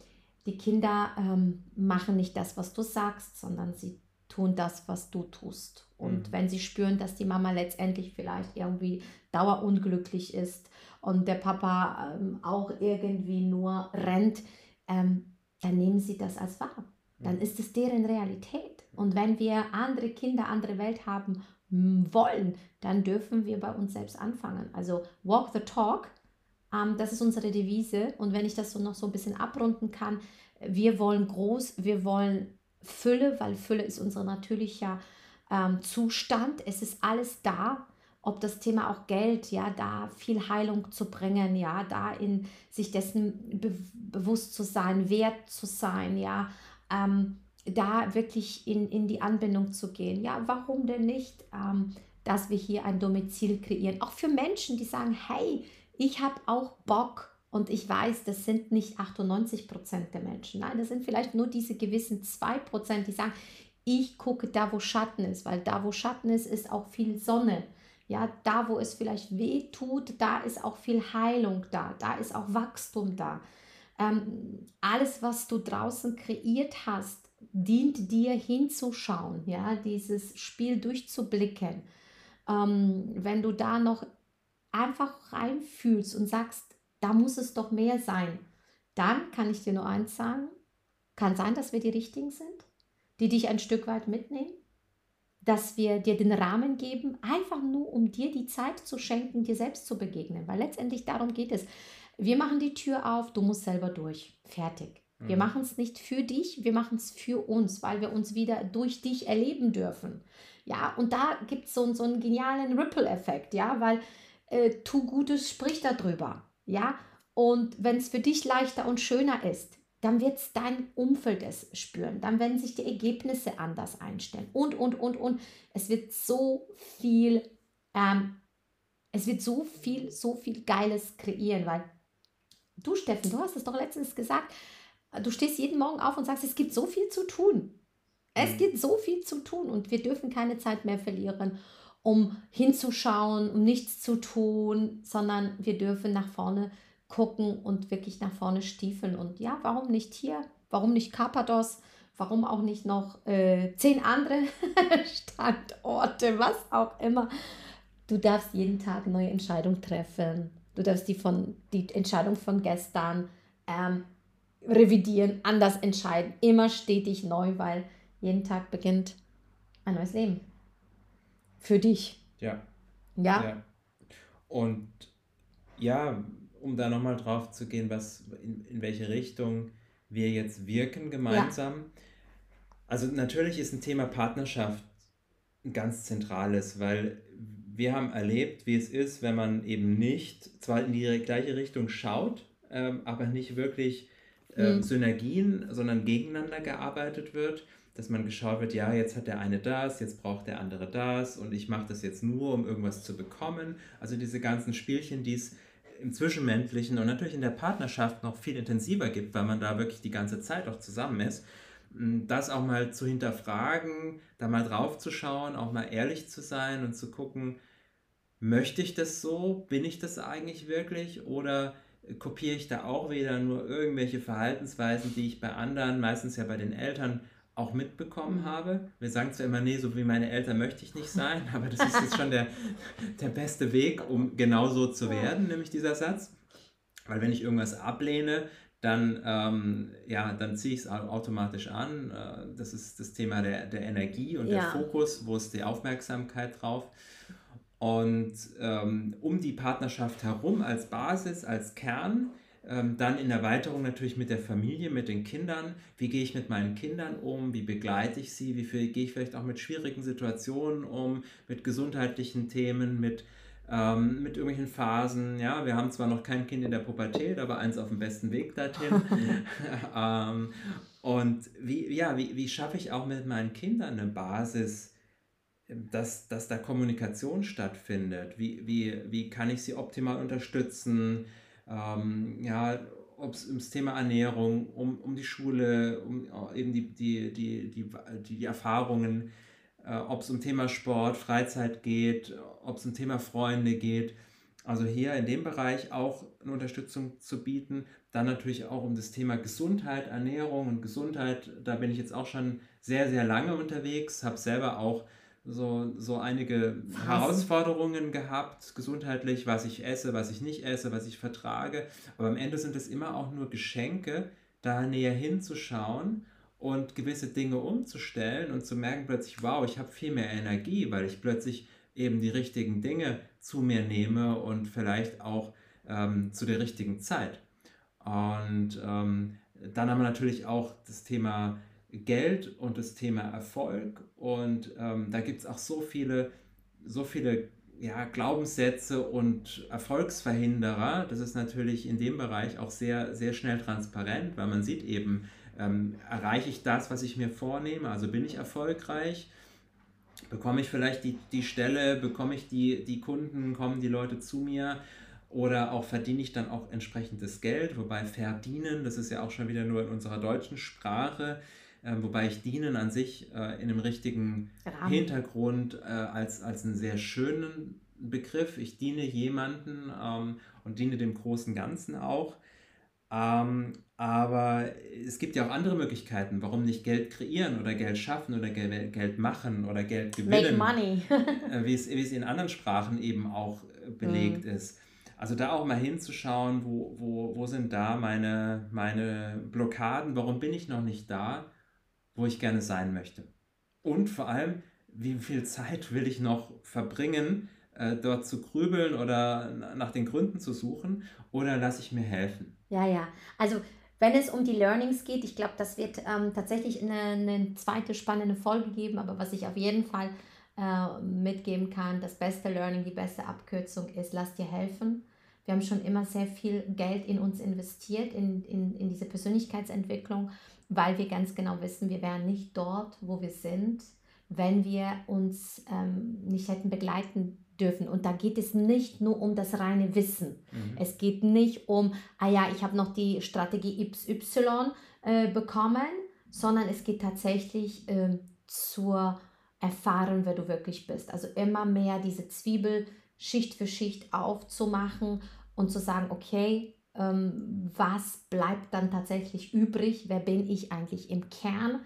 die Kinder ähm, machen nicht das, was du sagst, sondern sie tun das, was du tust. Und mhm. wenn sie spüren, dass die Mama letztendlich vielleicht irgendwie dauerunglücklich ist und der Papa ähm, auch irgendwie nur rennt, ähm, dann nehmen sie das als wahr. Dann mhm. ist es deren Realität. Und wenn wir andere Kinder, andere Welt haben wollen, dann dürfen wir bei uns selbst anfangen. Also walk the talk, ähm, das ist unsere Devise. Und wenn ich das so noch so ein bisschen abrunden kann, wir wollen groß, wir wollen Fülle, weil Fülle ist unser natürlicher ähm, Zustand. Es ist alles da, ob das Thema auch Geld, ja, da viel Heilung zu bringen, ja, da in sich dessen be bewusst zu sein, wert zu sein, ja, ähm, da wirklich in, in die Anbindung zu gehen. Ja, warum denn nicht, ähm, dass wir hier ein Domizil kreieren? Auch für Menschen, die sagen, hey, ich habe auch Bock, und ich weiß, das sind nicht 98 Prozent der Menschen. Nein, das sind vielleicht nur diese gewissen 2 Prozent, die sagen, ich gucke da, wo Schatten ist, weil da, wo Schatten ist, ist auch viel Sonne. Ja, da, wo es vielleicht weh tut, da ist auch viel Heilung da, da ist auch Wachstum da. Ähm, alles, was du draußen kreiert hast, dient dir hinzuschauen, ja, dieses Spiel durchzublicken. Ähm, wenn du da noch einfach reinfühlst und sagst, da muss es doch mehr sein. Dann kann ich dir nur eins sagen, kann sein, dass wir die Richtigen sind, die dich ein Stück weit mitnehmen, dass wir dir den Rahmen geben, einfach nur um dir die Zeit zu schenken, dir selbst zu begegnen, weil letztendlich darum geht es. Wir machen die Tür auf, du musst selber durch. Fertig. Wir mhm. machen es nicht für dich, wir machen es für uns, weil wir uns wieder durch dich erleben dürfen. Ja, und da gibt es so, so einen genialen Ripple-Effekt, ja, weil äh, tu Gutes, sprich darüber. Ja, und wenn es für dich leichter und schöner ist, dann wird es dein Umfeld es spüren. Dann werden sich die Ergebnisse anders einstellen. Und, und, und, und. Es wird so viel, ähm, es wird so viel, so viel Geiles kreieren, weil du, Steffen, du hast es doch letztens gesagt, du stehst jeden Morgen auf und sagst, es gibt so viel zu tun. Es mhm. gibt so viel zu tun und wir dürfen keine Zeit mehr verlieren um hinzuschauen, um nichts zu tun, sondern wir dürfen nach vorne gucken und wirklich nach vorne stiefeln. Und ja, warum nicht hier? Warum nicht Carpados? Warum auch nicht noch äh, zehn andere Standorte, was auch immer? Du darfst jeden Tag neue Entscheidungen treffen. Du darfst die, von, die Entscheidung von gestern ähm, revidieren, anders entscheiden. Immer stetig neu, weil jeden Tag beginnt ein neues Leben für dich. Ja. Ja. ja. Und ja, um da nochmal drauf zu gehen, was in, in welche Richtung wir jetzt wirken gemeinsam. Ja. Also natürlich ist ein Thema Partnerschaft ein ganz zentrales, weil wir haben erlebt, wie es ist, wenn man eben nicht zwar in die gleiche Richtung schaut, ähm, aber nicht wirklich äh, mhm. Synergien, sondern gegeneinander gearbeitet wird dass man geschaut wird, ja, jetzt hat der eine das, jetzt braucht der andere das und ich mache das jetzt nur, um irgendwas zu bekommen. Also diese ganzen Spielchen, die es im Zwischenmenschlichen und natürlich in der Partnerschaft noch viel intensiver gibt, weil man da wirklich die ganze Zeit auch zusammen ist. Das auch mal zu hinterfragen, da mal drauf zu schauen, auch mal ehrlich zu sein und zu gucken, möchte ich das so? Bin ich das eigentlich wirklich? Oder kopiere ich da auch wieder nur irgendwelche Verhaltensweisen, die ich bei anderen, meistens ja bei den Eltern, auch mitbekommen habe. Wir sagen zwar immer, nee, so wie meine Eltern möchte ich nicht sein, aber das ist jetzt schon der, der beste Weg, um genau so zu werden, nämlich dieser Satz. Weil wenn ich irgendwas ablehne, dann, ähm, ja, dann ziehe ich es automatisch an. Äh, das ist das Thema der, der Energie und ja. der Fokus, wo ist die Aufmerksamkeit drauf. Und ähm, um die Partnerschaft herum als Basis, als Kern, dann in Erweiterung natürlich mit der Familie, mit den Kindern. Wie gehe ich mit meinen Kindern um? Wie begleite ich sie? Wie gehe ich vielleicht auch mit schwierigen Situationen um? Mit gesundheitlichen Themen, mit, ähm, mit irgendwelchen Phasen? Ja, wir haben zwar noch kein Kind in der Pubertät, aber eins auf dem besten Weg dorthin. ähm, und wie, ja, wie, wie schaffe ich auch mit meinen Kindern eine Basis? Dass, dass da Kommunikation stattfindet. Wie, wie, wie kann ich sie optimal unterstützen? Ähm, ja, ob es ums Thema Ernährung, um, um die Schule, um äh, eben die, die, die, die, die, Erfahrungen, äh, ob es um Thema Sport, Freizeit geht, ob es um Thema Freunde geht. Also hier in dem Bereich auch eine Unterstützung zu bieten. Dann natürlich auch um das Thema Gesundheit, Ernährung und Gesundheit. Da bin ich jetzt auch schon sehr, sehr lange unterwegs, habe selber auch so, so einige was? Herausforderungen gehabt, gesundheitlich, was ich esse, was ich nicht esse, was ich vertrage. Aber am Ende sind es immer auch nur Geschenke, da näher hinzuschauen und gewisse Dinge umzustellen und zu merken plötzlich, wow, ich habe viel mehr Energie, weil ich plötzlich eben die richtigen Dinge zu mir nehme und vielleicht auch ähm, zu der richtigen Zeit. Und ähm, dann haben wir natürlich auch das Thema Geld und das Thema Erfolg. Und ähm, da gibt es auch so viele, so viele ja, Glaubenssätze und Erfolgsverhinderer. Das ist natürlich in dem Bereich auch sehr, sehr schnell transparent, weil man sieht eben, ähm, erreiche ich das, was ich mir vornehme, also bin ich erfolgreich. Bekomme ich vielleicht die, die Stelle, bekomme ich die, die Kunden, kommen die Leute zu mir oder auch verdiene ich dann auch entsprechendes Geld, wobei verdienen, das ist ja auch schon wieder nur in unserer deutschen Sprache, äh, wobei ich Dienen an sich äh, in einem richtigen Rahmen. Hintergrund äh, als, als einen sehr schönen Begriff. Ich diene jemanden ähm, und diene dem großen Ganzen auch. Ähm, aber es gibt ja auch andere Möglichkeiten. Warum nicht Geld kreieren oder Geld schaffen oder Geld, Geld machen oder Geld gewinnen? Make money. Äh, wie, es, wie es in anderen Sprachen eben auch äh, belegt mm. ist. Also da auch mal hinzuschauen, wo, wo, wo sind da meine, meine Blockaden, warum bin ich noch nicht da wo ich gerne sein möchte. Und vor allem, wie viel Zeit will ich noch verbringen, äh, dort zu grübeln oder nach den Gründen zu suchen oder lasse ich mir helfen? Ja, ja. Also wenn es um die Learnings geht, ich glaube, das wird ähm, tatsächlich eine, eine, zweite spannende Folge geben, aber was ich auf jeden Fall äh, mitgeben kann, das beste Learning, die beste Abkürzung ist, lass dir helfen. Wir haben schon immer sehr viel Geld in uns investiert, in, in, in diese Persönlichkeitsentwicklung weil wir ganz genau wissen, wir wären nicht dort, wo wir sind, wenn wir uns ähm, nicht hätten begleiten dürfen. Und da geht es nicht nur um das reine Wissen. Mhm. Es geht nicht um, ah ja, ich habe noch die Strategie XY äh, bekommen, sondern es geht tatsächlich äh, zur Erfahrung, wer du wirklich bist. Also immer mehr diese Zwiebel Schicht für Schicht aufzumachen und zu sagen, okay, ähm, was bleibt dann tatsächlich übrig, wer bin ich eigentlich im Kern.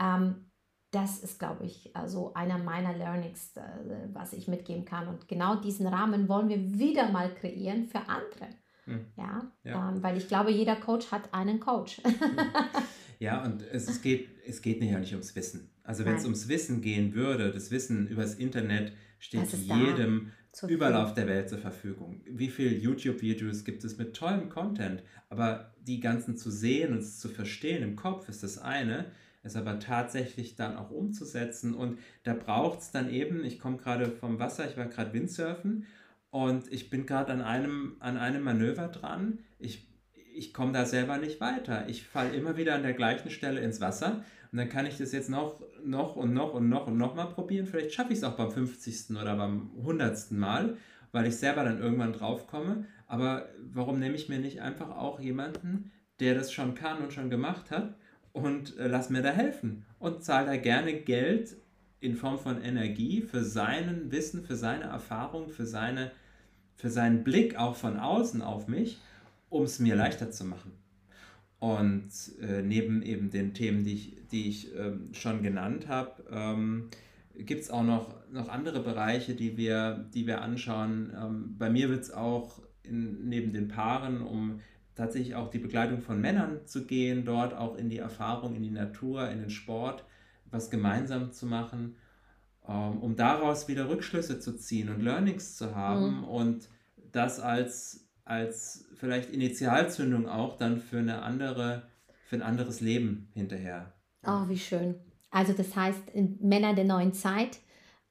Ähm, das ist, glaube ich, also einer meiner Learnings, äh, was ich mitgeben kann. Und genau diesen Rahmen wollen wir wieder mal kreieren für andere. Hm. Ja, ja. Ähm, weil ich glaube, jeder Coach hat einen Coach. ja, und es, es, geht, es geht ja nicht ums Wissen. Also wenn es ums Wissen gehen würde, das Wissen übers Internet steht jedem überall auf der Welt zur Verfügung. Wie viele YouTube-Videos gibt es mit tollem Content? Aber die ganzen zu sehen und zu verstehen im Kopf ist das eine, es aber tatsächlich dann auch umzusetzen. Und da braucht es dann eben, ich komme gerade vom Wasser, ich war gerade Windsurfen und ich bin gerade an einem, an einem Manöver dran. Ich, ich komme da selber nicht weiter. Ich falle immer wieder an der gleichen Stelle ins Wasser und dann kann ich das jetzt noch, noch und noch und noch und noch mal probieren. Vielleicht schaffe ich es auch beim 50. oder beim 100. Mal, weil ich selber dann irgendwann drauf komme. Aber warum nehme ich mir nicht einfach auch jemanden, der das schon kann und schon gemacht hat und äh, lass mir da helfen und zahle da gerne Geld in Form von Energie für seinen Wissen, für seine Erfahrung, für, seine, für seinen Blick auch von außen auf mich, um es mir leichter zu machen. Und äh, neben eben den Themen, die ich, die ich ähm, schon genannt habe, ähm, gibt es auch noch, noch andere Bereiche, die wir, die wir anschauen. Ähm, bei mir wird es auch in, neben den Paaren um tatsächlich auch die Begleitung von Männern zu gehen, dort auch in die Erfahrung, in die Natur, in den Sport, was gemeinsam zu machen, ähm, um daraus wieder Rückschlüsse zu ziehen und Learnings zu haben mhm. und das als als vielleicht Initialzündung auch dann für eine andere, für ein anderes Leben hinterher. Oh, wie schön. Also das heißt, Männer der neuen Zeit,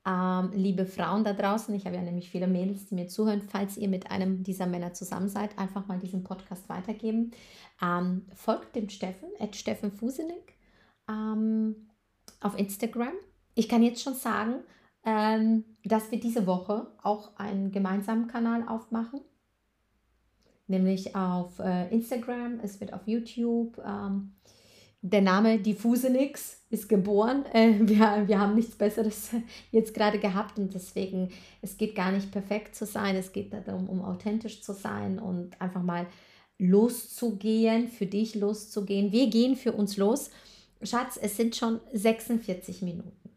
ähm, liebe Frauen da draußen, ich habe ja nämlich viele Mädels, die mir zuhören, falls ihr mit einem dieser Männer zusammen seid, einfach mal diesen Podcast weitergeben. Ähm, folgt dem Steffen, at Steffen Fusenig, ähm, auf Instagram. Ich kann jetzt schon sagen, ähm, dass wir diese Woche auch einen gemeinsamen Kanal aufmachen nämlich auf äh, Instagram, es wird auf YouTube. Ähm, der Name Diffusenix ist geboren. Äh, wir, wir haben nichts Besseres jetzt gerade gehabt und deswegen, es geht gar nicht perfekt zu sein, es geht darum, um authentisch zu sein und einfach mal loszugehen, für dich loszugehen. Wir gehen für uns los. Schatz, es sind schon 46 Minuten.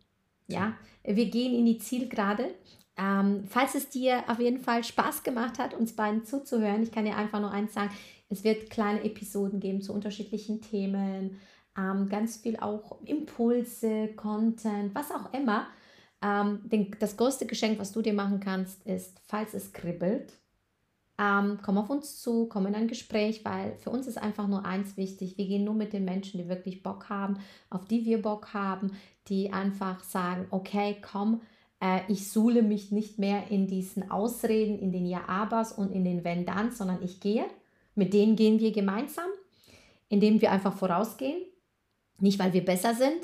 Ja, wir gehen in die Zielgerade ähm, falls es dir auf jeden Fall Spaß gemacht hat, uns beiden zuzuhören, ich kann dir einfach nur eins sagen, es wird kleine Episoden geben zu unterschiedlichen Themen, ähm, ganz viel auch Impulse, Content, was auch immer. Ähm, den, das größte Geschenk, was du dir machen kannst, ist, falls es kribbelt, ähm, komm auf uns zu, komm in ein Gespräch, weil für uns ist einfach nur eins wichtig. Wir gehen nur mit den Menschen, die wirklich Bock haben, auf die wir Bock haben, die einfach sagen, okay, komm, ich suhle mich nicht mehr in diesen Ausreden, in den Ja-Abers und in den Wenn-Dann, sondern ich gehe. Mit denen gehen wir gemeinsam, indem wir einfach vorausgehen. Nicht, weil wir besser sind,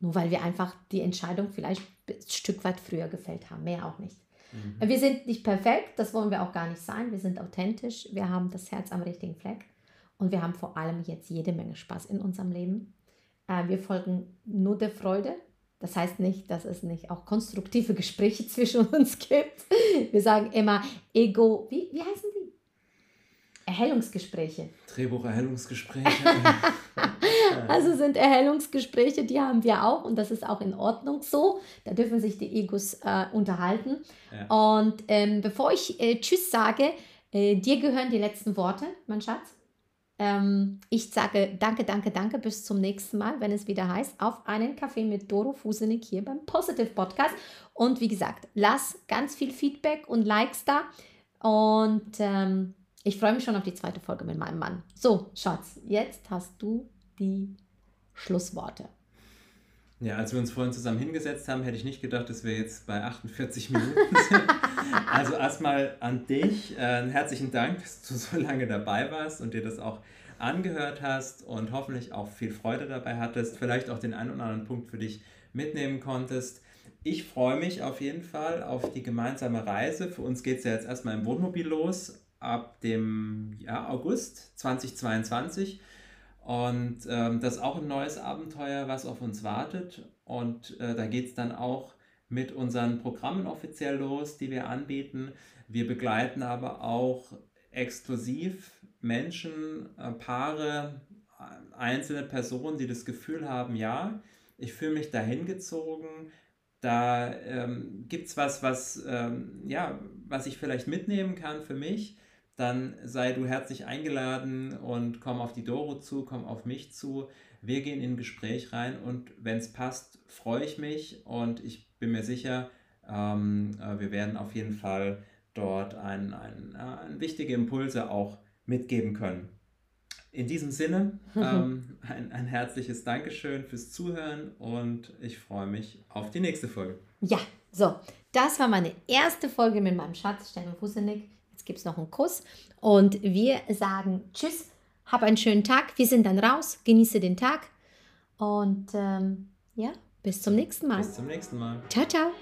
nur weil wir einfach die Entscheidung vielleicht ein Stück weit früher gefällt haben, mehr auch nicht. Mhm. Wir sind nicht perfekt, das wollen wir auch gar nicht sein. Wir sind authentisch, wir haben das Herz am richtigen Fleck und wir haben vor allem jetzt jede Menge Spaß in unserem Leben. Äh, wir folgen nur der Freude das heißt nicht, dass es nicht auch konstruktive Gespräche zwischen uns gibt. Wir sagen immer Ego, wie, wie heißen die? Erhellungsgespräche. Drehbuch-Erhellungsgespräche. also sind Erhellungsgespräche, die haben wir auch und das ist auch in Ordnung so. Da dürfen sich die Egos äh, unterhalten. Ja. Und ähm, bevor ich äh, Tschüss sage, äh, dir gehören die letzten Worte, mein Schatz. Ähm, ich sage danke, danke, danke. Bis zum nächsten Mal, wenn es wieder heißt, auf einen Kaffee mit Doro Fusenik hier beim Positive Podcast. Und wie gesagt, lass ganz viel Feedback und Likes da. Und ähm, ich freue mich schon auf die zweite Folge mit meinem Mann. So, Schatz, jetzt hast du die Schlussworte. Ja, als wir uns vorhin zusammen hingesetzt haben, hätte ich nicht gedacht, dass wir jetzt bei 48 Minuten sind. also erstmal an dich. Äh, herzlichen Dank, dass du so lange dabei warst und dir das auch angehört hast und hoffentlich auch viel Freude dabei hattest, vielleicht auch den einen oder anderen Punkt für dich mitnehmen konntest. Ich freue mich auf jeden Fall auf die gemeinsame Reise. Für uns geht es ja jetzt erstmal im Wohnmobil los ab dem ja, August 2022. Und ähm, das ist auch ein neues Abenteuer, was auf uns wartet. Und äh, da geht es dann auch mit unseren Programmen offiziell los, die wir anbieten. Wir begleiten aber auch exklusiv Menschen, äh, Paare, äh, einzelne Personen, die das Gefühl haben, ja, ich fühle mich dahin gezogen, da ähm, gibt es was, was, ähm, ja, was ich vielleicht mitnehmen kann für mich dann sei du herzlich eingeladen und komm auf die Doro zu, komm auf mich zu. Wir gehen in ein Gespräch rein und wenn es passt, freue ich mich und ich bin mir sicher, ähm, äh, wir werden auf jeden Fall dort ein, ein, äh, ein wichtige Impulse auch mitgeben können. In diesem Sinne ähm, ein, ein herzliches Dankeschön fürs Zuhören und ich freue mich auf die nächste Folge. Ja, so, das war meine erste Folge mit meinem Schatz Steffen Fusenig. Jetzt gibt es noch einen Kuss und wir sagen Tschüss hab einen schönen Tag. Wir sind dann raus. Genieße den Tag. Und ähm, ja, bis zum nächsten Mal. Bis zum nächsten Mal. Ciao, ciao.